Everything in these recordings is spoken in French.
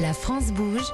La France bouge.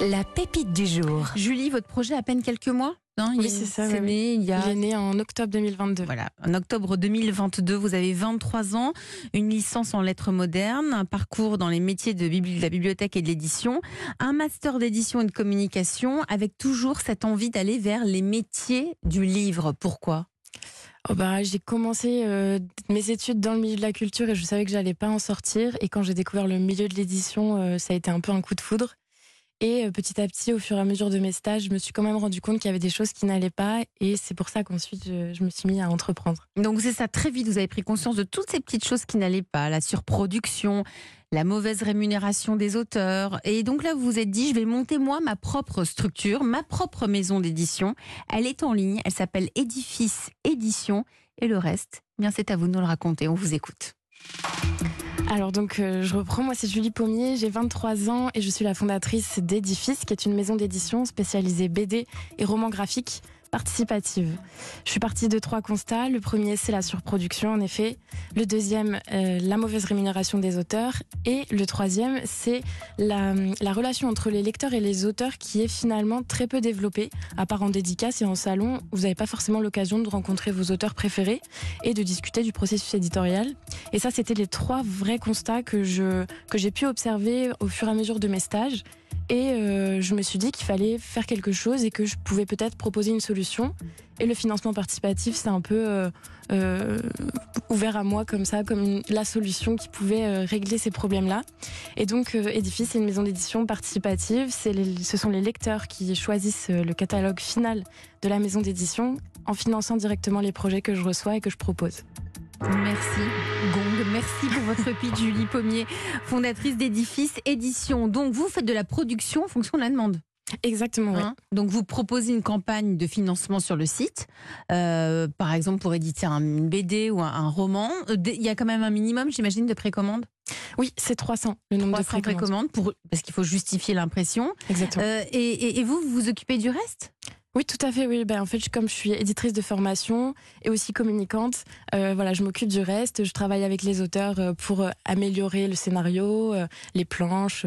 La pépite du jour. Julie, votre projet a à peine quelques mois non, Oui, c'est ça. C'est oui, né il y a Il est né en octobre 2022. Voilà, en octobre 2022, vous avez 23 ans, une licence en lettres modernes, un parcours dans les métiers de, bibli- de la bibliothèque et de l'édition, un master d'édition et de communication, avec toujours cette envie d'aller vers les métiers du livre. Pourquoi? Oh bah, j'ai commencé euh, mes études dans le milieu de la culture et je savais que j'allais pas en sortir. Et quand j'ai découvert le milieu de l'édition, euh, ça a été un peu un coup de foudre. Et euh, petit à petit, au fur et à mesure de mes stages, je me suis quand même rendu compte qu'il y avait des choses qui n'allaient pas. Et c'est pour ça qu'ensuite, je, me suis mis à entreprendre. Donc c'est ça, très vite, vous avez pris conscience de toutes ces petites choses qui n'allaient pas, la surproduction, la mauvaise rémunération des auteurs. Et donc là, vous vous êtes dit, je vais monter moi ma propre structure, ma propre maison d'édition. Elle est en ligne, elle s'appelle Édifice Édition. Et le reste, eh bien c'est à vous de nous le raconter, on vous écoute. Alors donc euh, je reprends, moi c'est Julie Pommier, j'ai 23 ans et je suis la fondatrice d'Edifice, qui est une maison d'édition spécialisée BD et romans graphiques participative. Je suis partie de trois constats. Le premier, c'est la surproduction, en effet. Le deuxième, euh, la mauvaise rémunération des auteurs. Et le troisième, c'est la, la relation entre les lecteurs et les auteurs qui est finalement très peu développée. À part en dédicace et en salon, vous n'avez pas forcément l'occasion de rencontrer vos auteurs préférés et de discuter du processus éditorial. Et ça, c'était les trois vrais constats que je que j'ai pu observer au fur et à mesure de mes stages. Et euh, je me suis dit qu'il fallait faire quelque chose et que je pouvais peut-être proposer une solution. Et le financement participatif, c'est un peu euh, euh, ouvert à moi comme ça, comme la solution qui pouvait régler ces problèmes-là. Et donc, Edifice, c'est une maison d'édition participative. Ce sont les lecteurs qui choisissent le catalogue final de la maison d'édition en finançant directement les projets que je reçois et que je propose. Merci Gong, merci pour votre pitch Julie Pommier, fondatrice d'Édifice Édition. Donc vous faites de la production en fonction de la demande. Exactement, oui. Hein Donc vous proposez une campagne de financement sur le site, euh, par exemple pour éditer un, une BD ou un, un roman. Il y a quand même un minimum, j'imagine, de précommande. Oui, c'est 300 le nombre 300 de précommandes. précommandes pour, parce qu'il faut justifier l'impression. Exactement. Euh, et, et- et vous, vous vous occupez du reste? Oui, tout à fait. Oui, ben, en fait, comme je suis éditrice de formation et aussi communicante, euh, voilà, je m'occupe du reste. Je travaille avec les auteurs euh, pour euh, améliorer le scénario, les planches,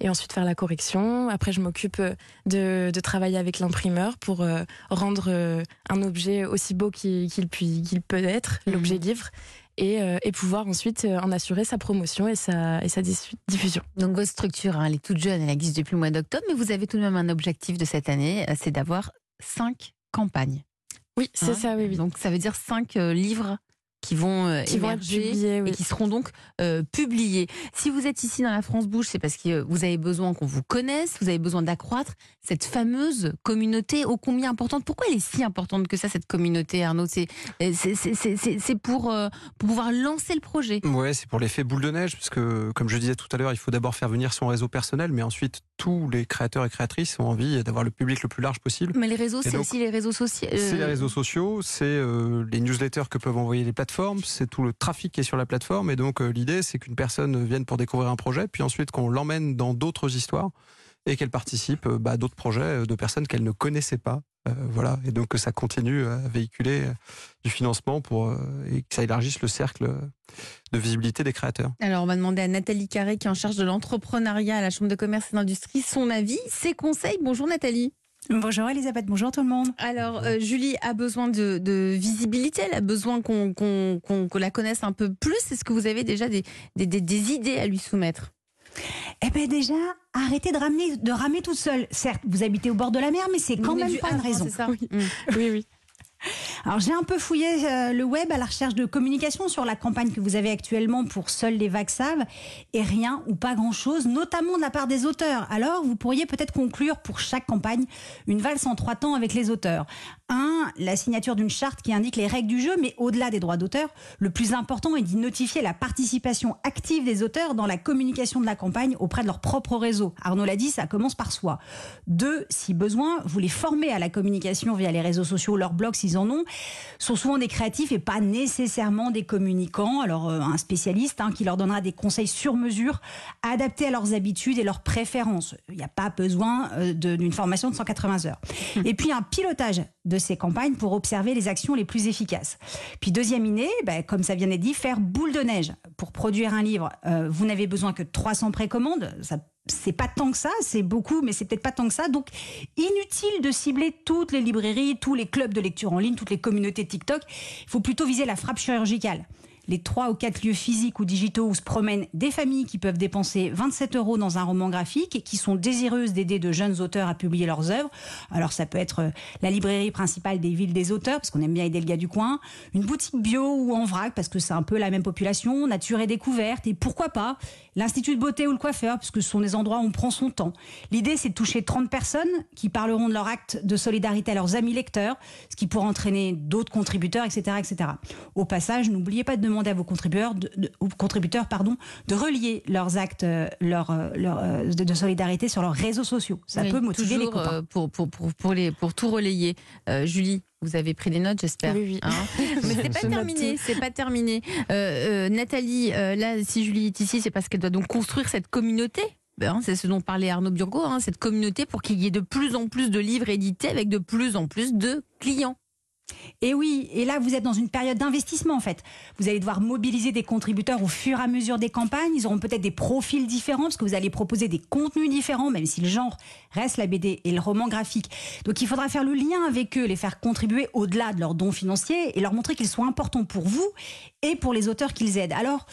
et ensuite faire la correction. Après, je m'occupe de, de travailler avec l'imprimeur pour rendre un objet aussi beau qu'il puis- qu'il peut être, Mhm. l'objet livre, et, euh, et pouvoir ensuite en assurer sa promotion et sa, et sa dis- diffusion. Donc votre structure, hein, elle est toute jeune, elle existe depuis le mois d'octobre, mais vous avez tout de même un objectif de cette année, c'est d'avoir cinq campagnes. Oui, c'est Hein ça, oui, oui. Donc ça veut dire cinq euh, livres qui vont euh, Qui vont être émerger publiés, oui. et qui seront donc euh, publiés. Si vous êtes ici dans la France Bouge, c'est parce que euh, vous avez besoin qu'on vous connaisse, vous avez besoin d'accroître cette fameuse communauté ô combien importante. Pourquoi elle est si importante que ça, cette communauté, Arnaud? C'est euh, c'est- pour, euh, pour pouvoir lancer le projet. Ouais, c'est pour l'effet boule de neige, parce que, comme je disais tout à l'heure, il faut d'abord faire venir son réseau personnel, mais ensuite, tous les créateurs et créatrices ont envie d'avoir le public le plus large possible. Mais les réseaux, c'est aussi les réseaux sociaux. C'est les réseaux sociaux, c'est euh, les newsletters que peuvent envoyer les plateformes, c'est tout le trafic qui est sur la plateforme. Et donc, euh, l'idée, c'est qu'une personne vienne pour découvrir un projet, puis ensuite qu'on l'emmène dans d'autres histoires et qu'elle participe euh, bah, à d'autres projets euh, de personnes qu'elle ne connaissait pas. Voilà, et donc que ça continue à véhiculer du financement pour et que ça élargisse le cercle de visibilité des créateurs. Alors, on va demander à Nathalie Carré, qui est en charge de l'entrepreneuriat à la Chambre de commerce et d'industrie, son avis, ses conseils. Bonjour Nathalie. Bonjour Elisabeth, bonjour tout le monde. Alors, euh, Julie a besoin de, de visibilité, elle a besoin qu'on qu'on- qu'on- qu'on la connaisse un peu plus. Est-ce que vous avez déjà des, des, des- des idées à lui soumettre? Eh bien déjà, arrêtez de, ramener, de ramer toute seule. Certes, vous habitez au bord de la mer, mais c'est quand même pas une hein, raison. c'est ça? Oui. Mm. Oui, oui. Alors j'ai un peu fouillé euh, le web à la recherche de communication sur la campagne que vous avez actuellement pour Seuls les vagues savent et rien ou pas grand-chose, notamment de la part des auteurs. Alors vous pourriez peut-être conclure pour chaque campagne une valse en trois temps avec les auteurs. Un, la signature d'une charte qui indique les règles du jeu, mais au-delà des droits d'auteur, le plus important est d'y notifier la participation active des auteurs dans la communication de la campagne auprès de leur propre réseau. Arnaud l'a dit, ça commence par soi. Deux, si besoin, vous les formez à la communication via les réseaux sociaux, leurs blogs s'ils en ont, sont souvent des créatifs et pas nécessairement des communicants. Alors euh, un spécialiste hein, qui leur donnera des conseils sur mesure, adaptés à leurs habitudes et leurs préférences. Il n'y a pas besoin euh, d'une formation de 180 heures. Et puis un pilotage de ces campagnes pour observer les actions les plus efficaces. Puis deuxième idée, ben, comme ça vient d'être dit, faire boule de neige. Pour produire un livre, euh, vous n'avez besoin que de 300 précommandes. Ça c'est pas tant que ça, c'est beaucoup, mais c'est peut-être pas tant que ça. Donc, inutile de cibler toutes les librairies, tous les clubs de lecture en ligne, toutes les communautés TikTok. Il faut plutôt viser la frappe chirurgicale les trois ou quatre lieux physiques ou digitaux où se promènent des familles qui peuvent dépenser 27 euros dans un roman graphique et qui sont désireuses d'aider de jeunes auteurs à publier leurs œuvres. Alors ça peut être euh, la librairie principale des villes des auteurs, parce qu'on aime bien aider le gars du coin, une boutique bio ou en vrac, parce que c'est un peu la même population, nature et découverte, et pourquoi pas l'institut de beauté ou le coiffeur, parce que ce sont des endroits où on prend son temps. L'idée, c'est de toucher 30 personnes qui parleront de leur acte de solidarité à leurs amis lecteurs, ce qui pourra entraîner d'autres contributeurs, etc., etc. Au passage, n'oubliez pas de demander à vos contributeurs, de, contributeurs pardon, de relier leurs actes euh, leur, euh, leur, euh, de, solidarité sur leurs réseaux sociaux. Ça peut motiver les copains. Pour, pour, pour, pour, les, pour tout relayer. Julie, vous avez pris des notes, j'espère. Oui, oui. Hein Mais c'est pas terminé, c'est pas terminé. Nathalie, là, si Julie est ici, c'est parce qu'elle doit donc construire cette communauté. Ben, c'est ce dont parlait Arnaud Burgo, hein, cette communauté pour qu'il y ait de plus en plus de livres édités avec de plus en plus de clients. Et oui, et là vous êtes dans une période d'investissement en fait. Vous allez devoir mobiliser des contributeurs au fur et à mesure des campagnes. Ils auront peut-être des profils différents parce que vous allez proposer des contenus différents, même si le genre reste la BD et le roman graphique. Donc il faudra faire le lien avec eux, les faire contribuer au-delà de leurs dons financiers et leur montrer qu'ils sont importants pour vous et pour les auteurs qu'ils aident. Alors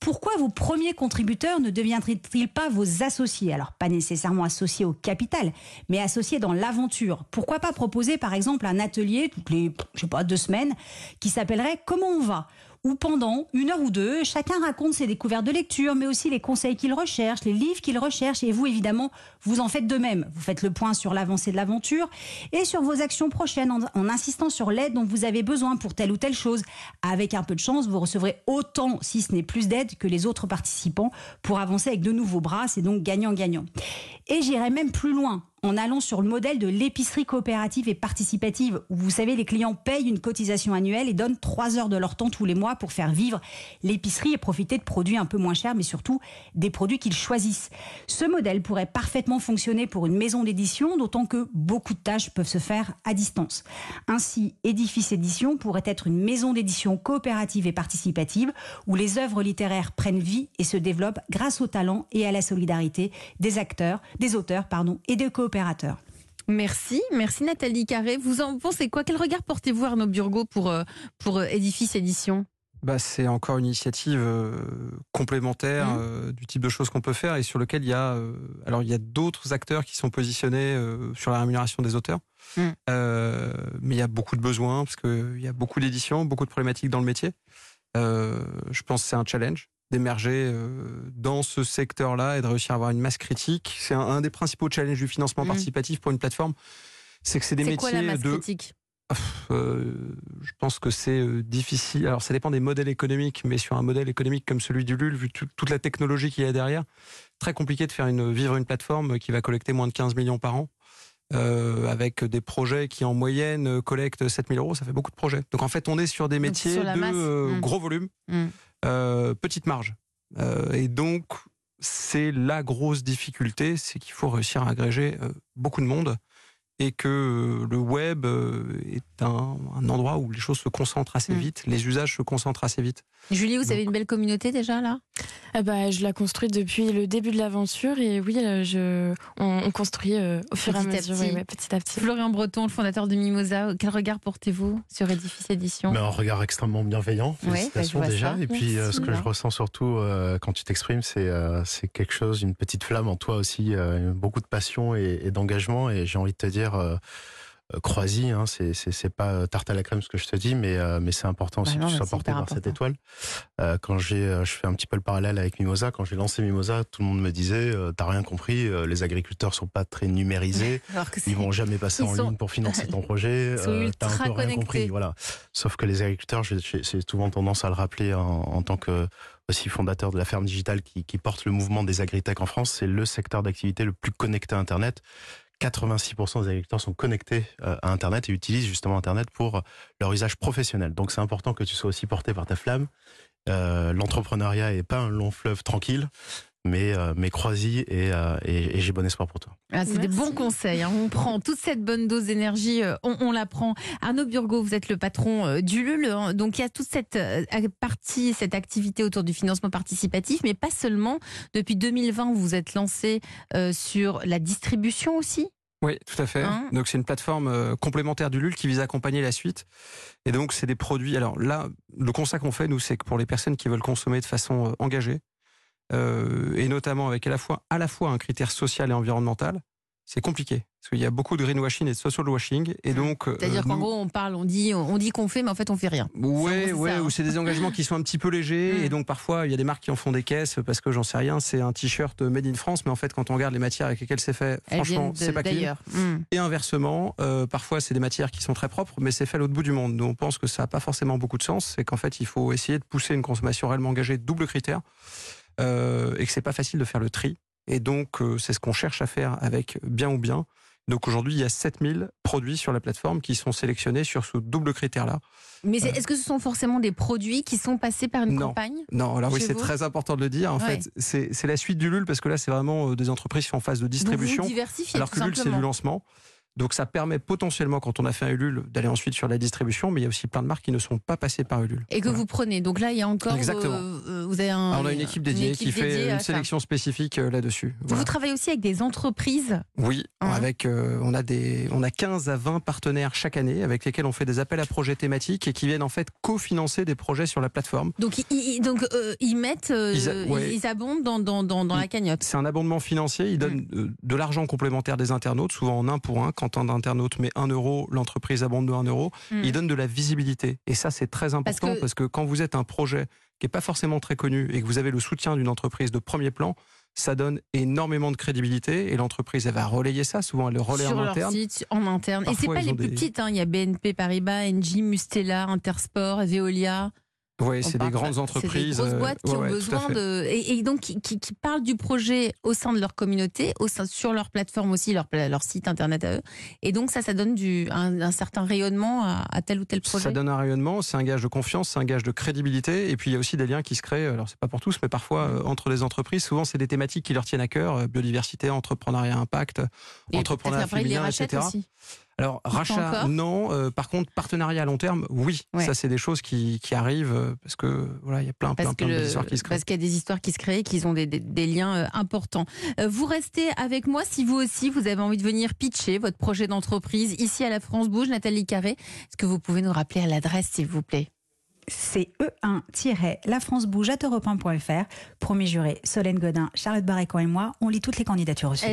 pourquoi vos premiers contributeurs ne deviendraient-ils pas vos associés? Alors, pas nécessairement associés au capital, mais associés dans l'aventure. Pourquoi pas proposer, par exemple, un atelier toutes les, je sais pas, deux semaines qui s'appellerait Comment on va? Où pendant une heure ou deux, chacun raconte ses découvertes de lecture, mais aussi les conseils qu'il recherche, les livres qu'il recherche, et vous, évidemment, vous en faites de même. Vous faites le point sur l'avancée de l'aventure et sur vos actions prochaines en, insistant sur l'aide dont vous avez besoin pour telle ou telle chose. Avec un peu de chance, vous recevrez autant, si ce n'est plus d'aide, que les autres participants pour avancer avec de nouveaux bras. C'est donc gagnant-gagnant. Et j'irai même plus loin en allant sur le modèle de l'épicerie coopérative et participative, où vous savez, les clients payent une cotisation annuelle et donnent trois heures de leur temps tous les mois pour faire vivre l'épicerie et profiter de produits un peu moins chers, mais surtout des produits qu'ils choisissent. Ce modèle pourrait parfaitement fonctionner pour une maison d'édition, d'autant que beaucoup de tâches peuvent se faire à distance. Ainsi, Édifice Édition pourrait être une maison d'édition coopérative et participative, où les œuvres littéraires prennent vie et se développent grâce au talent et à la solidarité des acteurs, des auteurs, pardon, et des Merci, merci Nathalie Carré. Vous en pensez quoi? Quel regard portez-vous Arnaud Burgot pour, euh, pour euh, Édifice Édition? Bah, c'est encore une initiative euh, complémentaire Mmh. du type de choses qu'on peut faire et sur lequel il y a alors il y a d'autres acteurs qui sont positionnés sur la rémunération des auteurs. Mmh. mais il y a beaucoup de besoins parce qu'il y a beaucoup d'éditions beaucoup de problématiques dans le métier. Je pense que c'est un challenge d'émerger euh, dans ce secteur-là et de réussir à avoir une masse critique. C'est un, un des principaux challenges du financement Mhm. participatif pour une plateforme. C'est que c'est des métiers quoi la masse de. critique? Euh, je pense que c'est euh, difficile. Alors, ça dépend des modèles économiques, mais sur un modèle économique comme celui du LUL, vu tout- toute la technologie qu'il y a derrière, très compliqué de faire une, vivre une plateforme qui va collecter moins de 15 millions par an. euh, avec des projets qui en moyenne collectent 7000 euros, ça fait beaucoup de projets. Donc en fait, on est sur des métiers sur de masse. euh, Mm. gros volume, Mm. Euh, petite marge. Euh, et donc, c'est la grosse difficulté, c'est qu'il faut réussir à agréger euh, beaucoup de monde et que euh, le web euh, est un, un endroit où les choses se concentrent assez Mm. vite, les usages se concentrent assez vite. Julie, vous Donc- avez une belle communauté déjà là? Ah bah, je la construis depuis le début de l'aventure et oui, euh, je, on, on construit euh, au fur et à mesure, petit. ouais, ouais, petit à petit. Florian Breton, le fondateur de Mimosa, quel regard portez-vous sur Édifice Édition? Mais un regard extrêmement bienveillant. Ouais, Félicitations bah, vois déjà. ça. Et puis, euh, ce que je ressens surtout euh, quand tu t'exprimes, c'est euh, c'est quelque chose, une petite flamme en toi aussi, euh, beaucoup de passion et, et d'engagement. Et j'ai envie de te dire, euh, crois-y, hein, c'est pas euh, tarte à la crème ce que je te dis, mais, euh, mais c'est important aussi Bah non, que tu sois porté par cette étoile. Euh, quand j'ai, je fais un petit peu le parallèle avec Mimosa. Quand j'ai lancé Mimosa, tout le monde me disait, euh, t'as rien compris, les agriculteurs sont pas très numérisés. Ils vont jamais passer en sont- ligne pour financer ton projet. Ils sont T'as un peu rien compris, voilà. Sauf que les agriculteurs, j'ai souvent tendance à le rappeler en, en tant que aussi fondateur de la ferme digitale qui, qui porte le mouvement des agritech en France. C'est le secteur d'activité le plus connecté à Internet. 86% des agriculteurs sont connectés euh, à Internet et utilisent justement Internet pour leur usage professionnel. Donc c'est important que tu sois aussi porté par ta flamme. Euh, L'entrepreneuriat est pas un long fleuve tranquille. Mais, euh, mais crois-y et, euh, et, et j'ai bon espoir pour toi. Ah, c'est des bons conseils. hein. On prend toute cette bonne dose d'énergie, euh, on, on la prend. Arnaud Burgot, vous êtes le patron euh, du LUL. hein. Donc il y a toute cette euh, partie, cette activité autour du financement participatif, mais pas seulement. Depuis 2020, vous vous êtes lancé euh, sur la distribution aussi? Oui, tout à fait. Hein? Donc c'est une plateforme euh, complémentaire du LUL qui vise à accompagner la suite. Et donc c'est des produits. Alors là, le constat qu'on fait nous, c'est que pour les personnes qui veulent consommer de façon euh, engagée, euh, et notamment avec à la fois à la fois un critère social et environnemental, c'est compliqué parce qu'il y a beaucoup de greenwashing et de social washing. Et donc, euh, C'est-à-dire qu'en nous- gros, on parle, on dit, on dit qu'on fait, mais en fait, on fait rien. Ouais, ça, hein. ou c'est des engagements qui sont un petit peu légers Mm. et donc parfois il y a des marques qui en font des caisses parce que j'en sais rien, c'est un t-shirt made in France, mais en fait quand on regarde les matières avec lesquelles c'est fait, Elles franchement de- c'est pas clean. Hmm. Et inversement, euh, parfois c'est des matières qui sont très propres, mais c'est fait à l'autre bout du monde. Donc on pense que ça n'a pas forcément beaucoup de sens, c'est qu'en fait il faut essayer de pousser une consommation réellement engagée, double critère, euh, et que c'est pas facile de faire le tri. Et donc euh, c'est ce qu'on cherche à faire avec bien ou bien. Donc aujourd'hui il y a 7000 produits sur la plateforme qui sont sélectionnés sur ce double critère-là. Mais c'est- est-ce que ce sont forcément des produits qui sont passés par une Non. campagne Non, alors oui, c'est vous très important de le dire. En Ouais. fait, c'est la suite du LUL parce que là, c'est vraiment euh, des entreprises qui sont en phase de Donc distribution. vous diversifiez alors que LUL, c'est du lancement. Donc ça permet potentiellement, quand on a fait un Ulule, d'aller ensuite sur la distribution, mais il y a aussi plein de marques qui ne sont pas passées par Ulule. Et que Voilà. vous prenez. Donc là, il y a encore. Exactement. euh, euh, vous avez un, Ah, on a une équipe dédiée équipe qui fait dédiée une ça. sélection spécifique euh, là-dessus. Vous, Voilà. vous travaillez aussi avec des entreprises. Oui, avec euh, on a des on a 15 à 20 partenaires chaque année avec lesquels on fait des appels à projets thématiques et qui viennent en fait cofinancer des projets sur la plateforme. Donc, ils, ils- donc, euh, ils mettent, Ils a- ouais. ils abondent dans, dans, dans, dans la cagnotte. C'est un abondement financier. Ils donnent euh, de l'argent complémentaire des internautes, souvent en un pour un. Quand un internaute met un euro, l'entreprise abonde de 1 euro. Mm. Ils donnent de la visibilité. Et ça, c'est très important que- parce que... quand vous êtes un projet qui n'est pas forcément très connu et que vous avez le soutien d'une entreprise de premier plan, ça donne énormément de crédibilité et l'entreprise, elle va relayer ça. Souvent, elle le relaie sur en leur interne. site, en interne. Et c'est pas les plus des- petites. hein. Il y a BNP Paribas, Engie, Mustela, Intersport, Veolia. Oui, c'est des grandes C'est entreprises. des grosses euh, boîtes qui ouais, ont besoin de. Et, et donc, qui, qui- qui parlent du projet au sein de leur communauté, au sein, sur leur plateforme aussi, leur, leur site internet à eux. Et donc, ça, ça donne du, un, un certain rayonnement à, à tel ou tel projet. Ça donne un rayonnement, c'est un gage de confiance, c'est un gage de crédibilité. Et puis il y a aussi des liens qui se créent. Alors c'est pas pour tous, mais parfois euh, entre les entreprises. Souvent c'est des thématiques qui leur tiennent à cœur euh, biodiversité, entrepreneuriat, impact, Et entrepreneuriat après, ils les féminin, etc. aussi. Alors Pas rachat, encore non. Euh, par contre, partenariat à long terme, oui. Ouais. Ça c'est des choses qui, qui arrivent euh, parce que voilà, il y a plein, plein, Parce plein d'histoires qui se créent. parce qu'il y a des histoires qui se créent, qu'ils ont des, des- des liens euh, importants. Euh, vous restez avec moi si vous aussi vous avez envie de venir pitcher votre projet d'entreprise ici à la France Bouge, Nathalie Carré. Est-ce que vous pouvez nous rappeler à l'adresse, s'il vous plaît? C'est E1-lafrancebouge.europe1.fr. Premier juré, Solène Godin, Charlotte Barrécan et moi, on lit toutes les candidatures reçues.